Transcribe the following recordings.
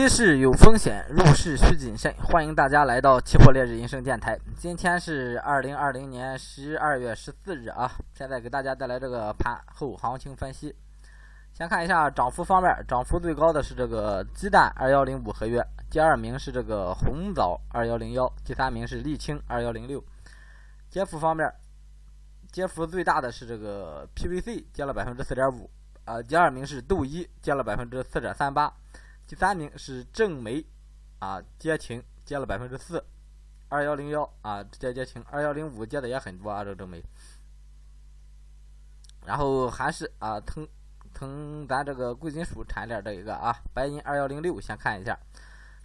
期市有风险，入市需谨慎。欢迎大家来到期货烈日人生电台。今天是二零二零年十二月十四日啊，现在给大家带来这个盘后行情分析。先看一下涨幅方面，涨幅最高的是这个鸡蛋二幺零五合约，第二名是这个红枣二幺零幺，第三名是沥青二幺零六。跌幅方面，跌幅最大的是这个 PVC 跌了百分之四点五，啊，第二名是豆一跌了百分之四点三八。第三名是正梅，啊，跌停跌了百分之四，二幺零幺啊，直接跌停，二幺零五跌的也很多啊，这个正煤。然后还是啊，腾腾咱这个贵金属产业链这一个啊，白银二幺零六，先看一下，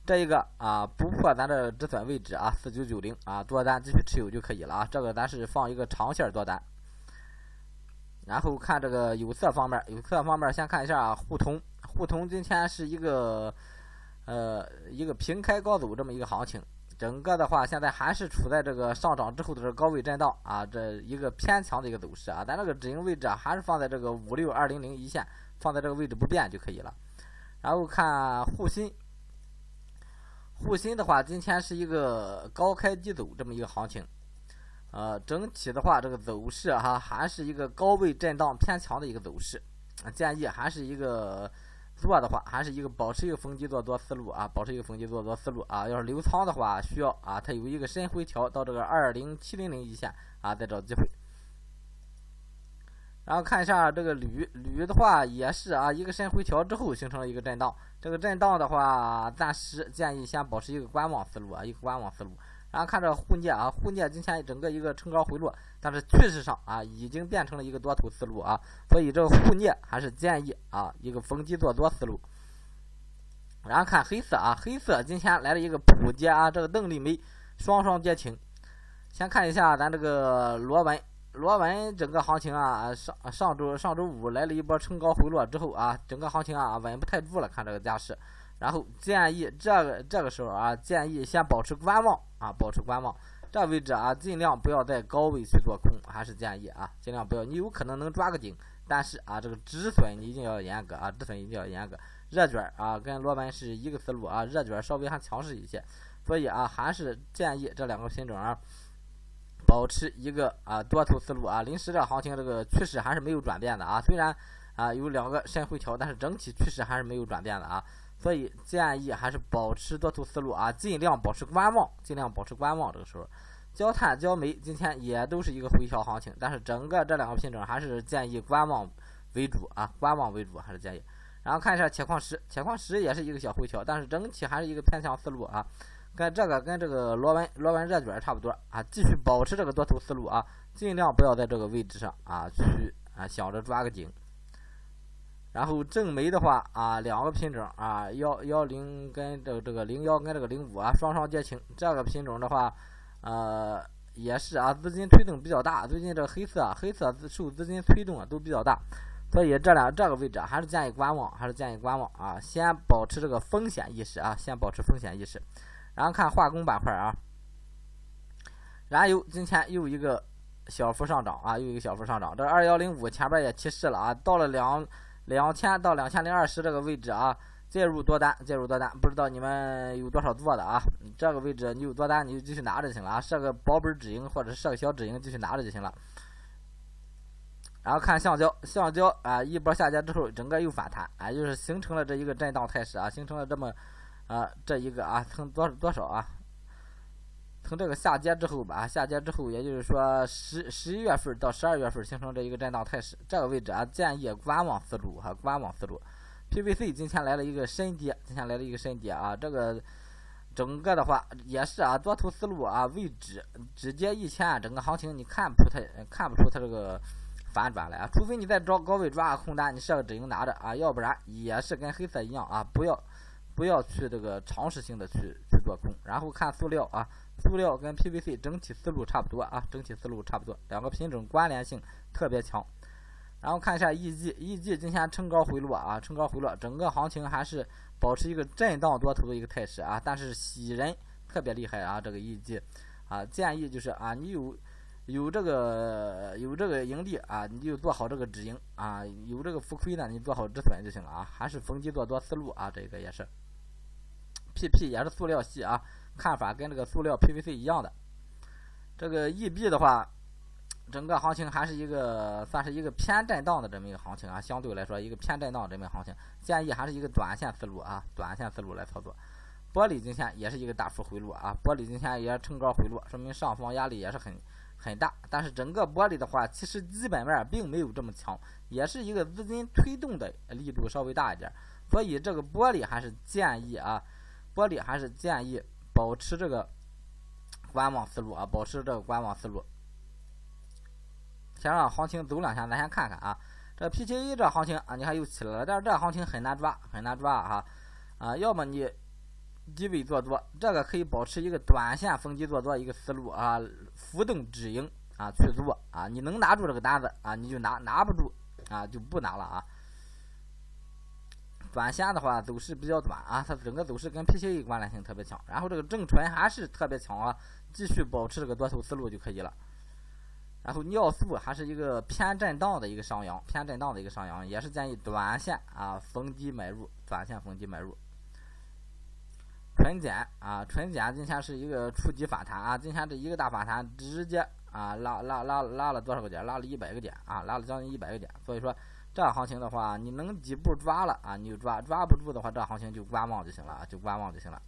这一个啊不破咱的止损位置啊，四九九零啊，多单继续持有就可以了啊，这个咱是放一个长线多单。然后看这个有色方面，有色方面先看一下沪通。沪铜今天是一个，呃，一个平开高走这么一个行情，整个的话现在还是处在这个上涨之后的这高位震荡啊，这一个偏强的一个走势啊，咱这个止盈位置啊还是放在这个五六二零零一线，放在这个位置不变就可以了。然后看沪新，沪新的话今天是一个高开低走这么一个行情，呃，整体的话这个走势哈还是一个高位震荡偏强的一个走势，建议还是一个。做的话，还是一个保持一个逢低做多思路啊，保持一个逢低做多思路啊。要是留仓的话，需要啊，它有一个深回调到这个二零七零零一线啊，再找机会。然后看一下这个铝，铝的话也是啊，一个深回调之后形成了一个震荡，这个震荡的话，暂时建议先保持一个观望思路啊，一个观望思路。然后看这个沪镍啊，沪镍今天整个一个冲高回落，但是趋势上啊已经变成了一个多头思路啊，所以这个沪镍还是建议啊一个逢低做多思路。然后看黑色啊，黑色今天来了一个普跌啊，这个邓丽梅双双跌停。先看一下咱这个螺纹，螺纹整个行情啊，上上周上周五来了一波冲高回落之后啊，整个行情啊稳不太住了，看这个架势。然后建议这个这个时候啊，建议先保持观望啊，保持观望。这位置啊，尽量不要在高位去做空，还是建议啊，尽量不要。你有可能能抓个顶，但是啊，这个止损你一定要严格啊，止损一定要严格。热卷啊，跟螺纹是一个思路啊，热卷稍微还强势一些，所以啊，还是建议这两个品种啊，保持一个啊多头思路啊。临时这行情这个趋势还是没有转变的啊，虽然啊有两个深回调，但是整体趋势还是没有转变的啊。所以建议还是保持多头思路啊，尽量保持观望，尽量保持观望。这个时候，焦炭、焦煤今天也都是一个回调行情，但是整个这两个品种还是建议观望为主啊，观望为主还是建议。然后看一下铁矿石，铁矿石也是一个小回调，但是整体还是一个偏向思路啊，跟这个跟这个螺纹螺纹热卷差不多啊，继续保持这个多头思路啊，尽量不要在这个位置上啊去啊想着抓个顶。然后正煤的话啊，两个品种啊，幺幺零跟这个这个零幺跟这个零五啊，双双跌停。这个品种的话，呃，也是啊，资金推动比较大。最近这个黑色黑色受资金推动啊都比较大，所以这两这个位置还是建议观望，还是建议观望啊，先保持这个风险意识啊，先保持风险意识。然后看化工板块啊，燃油今天又一个小幅上涨啊，又一个小幅上涨。这二幺零五前边也提示了啊，到了两。两千到两千零二十这个位置啊，介入多单，介入多单，不知道你们有多少做的啊？这个位置你有多单，你就继续拿着就行了啊，设个保本止盈或者是设个小止盈，继续拿着就行了。然后看橡胶，橡胶啊，一波下跌之后，整个又反弹啊，就是形成了这一个震荡态势啊，形成了这么啊这一个啊，从多多少啊？从这个下跌之后吧，下跌之后，也就是说十十一月份到十二月份形成这一个震荡态势，这个位置啊，建议观望思路哈，观望思路。PVC 今天来了一个深跌，今天来了一个深跌啊，这个整个的话也是啊，多头思路啊，位置直接一千，整个行情你看不出它，看不出它这个反转来啊，除非你在找高位抓个空单，你设个止盈拿着啊，要不然也是跟黑色一样啊，不要不要去这个尝试性的去做空，然后看塑料啊。塑料跟 PVC 整体思路差不多啊，整体思路差不多，两个品种关联性特别强。然后看一下 EG，EG 今天冲高回落啊，冲高回落，整个行情还是保持一个震荡多头的一个态势啊，但是洗人特别厉害啊，这个 EG 啊，建议就是啊，你有有这个有这个盈利啊，你就做好这个止盈啊，有这个浮亏呢，你做好止损就行了啊，还是逢低做多思路啊，这个也是。PP 也是塑料系啊，看法跟这个塑料 PVC 一样的。这个 EB 的话，整个行情还是一个算是一个偏震荡的这么一个行情啊，相对来说一个偏震荡这么一个行情，建议还是一个短线思路啊，短线思路来操作。玻璃今天也是一个大幅回落啊，玻璃今天也冲高回落，说明上方压力也是很很大。但是整个玻璃的话，其实基本面并没有这么强，也是一个资金推动的力度稍微大一点。所以这个玻璃还是建议啊，玻璃还是建议保持这个观望思路啊，保持这个观望思路。先让行情走两下，咱先看看啊，这 P 七 A 这行情啊，你看又起来了，但是这行情很难抓，很难抓啊啊，要么你。低位做多，这个可以保持一个短线逢低做多一个思路啊，浮动止盈啊去做啊，你能拿住这个单子啊，你就拿，拿不住啊就不拿了啊。短线的话走势比较短啊，它整个走势跟 P C A 关联性特别强，然后这个正纯还是特别强啊，继续保持这个多头思路就可以了。然后尿素还是一个偏震荡的一个上扬，偏震荡的一个上扬，也是建议短线啊逢低买入，短线逢低买入。纯碱啊，纯碱今天是一个触及反弹啊，今天这一个大反弹直接啊拉拉拉拉了多少个点？拉了一百个点啊，拉了将近一百个点。所以说这样行情的话，你能底部抓了啊，你就抓；抓不住的话，这样行情就观望就行了，就观望就行了。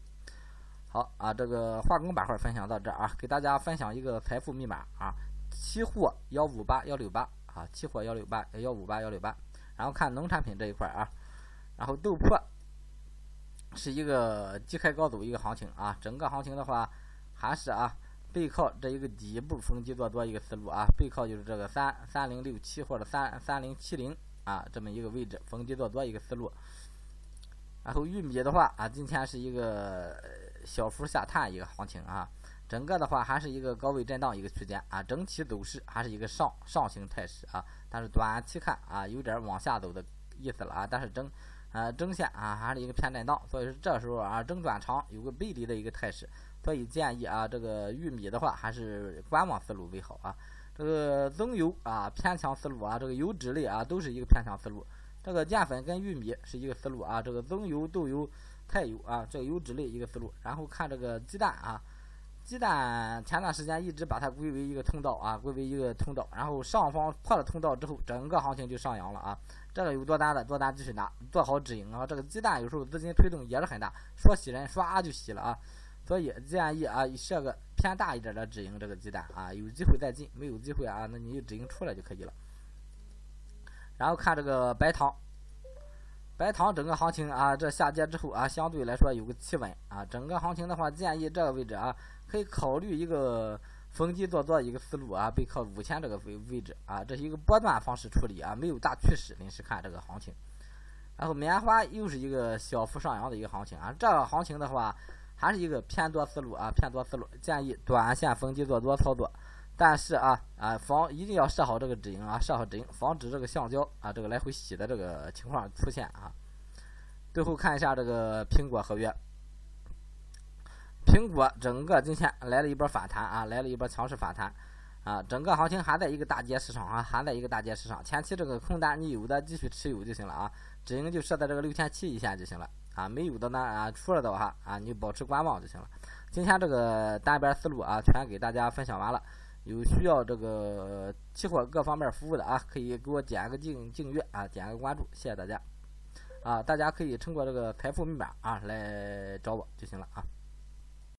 好啊，这个化工板块分享到这儿啊，给大家分享一个财富密码啊，期货幺五八幺六八啊，期货幺六八幺五八幺六八。然后看农产品这一块啊，然后豆粕。是一个低开高走一个行情啊，整个行情的话还是啊背靠这一个底部逢低做多一个思路啊，背靠就是这个三三零六七或者三三零七零啊这么一个位置逢低做多一个思路。然后玉米的话啊，今天是一个小幅下探一个行情啊，整个的话还是一个高位震荡一个区间啊，整体走势还是一个上上行态势啊，但是短期看啊有点往下走的意思了啊，但是整。呃，中线啊还是一个偏震荡，所以说这时候啊中转长有个背离的一个态势，所以建议啊这个玉米的话还是观望思路为好啊。这个棕油啊偏强思路啊，这个油脂类啊都是一个偏强思路。这个淀粉跟玉米是一个思路啊，这个棕油、豆油、菜油啊这个油脂类一个思路。然后看这个鸡蛋啊。鸡蛋前段时间一直把它归为一个通道啊，归为一个通道，然后上方破了通道之后，整个行情就上扬了啊。这个有多单的多单继续拿，做好止盈啊。这个鸡蛋有时候资金推动也是很大，说洗人唰就洗了啊。所以建议啊设个偏大一点的止盈，这个鸡蛋啊有机会再进，没有机会啊那你就止盈出来就可以了。然后看这个白糖。白糖整个行情啊，这下跌之后啊，相对来说有个企稳啊。整个行情的话，建议这个位置啊，可以考虑一个逢低做多一个思路啊，背靠五千这个位位置啊，这是一个波段方式处理啊，没有大趋势，临时看这个行情。然后棉花又是一个小幅上扬的一个行情啊，这个行情的话还是一个偏多思路啊，偏多思路，建议短线逢低做多操作。但是啊啊，防一定要设好这个止盈啊，设好止盈，防止这个橡胶啊这个来回洗的这个情况出现啊。最后看一下这个苹果合约，苹果整个今天来了一波反弹啊，来了一波强势反弹啊，整个行情还在一个大跌市场啊，还在一个大跌市场，前期这个空单你有的继续持有就行了啊，止盈就设在这个六千七一线就行了啊，没有的呢啊出了的话啊，你就保持观望就行了。今天这个单边思路啊，全给大家分享完了。有需要这个期货各方面服务的啊，可以给我点个订订阅啊，点个关注，谢谢大家啊！大家可以通过这个财富密码啊来找我就行了啊。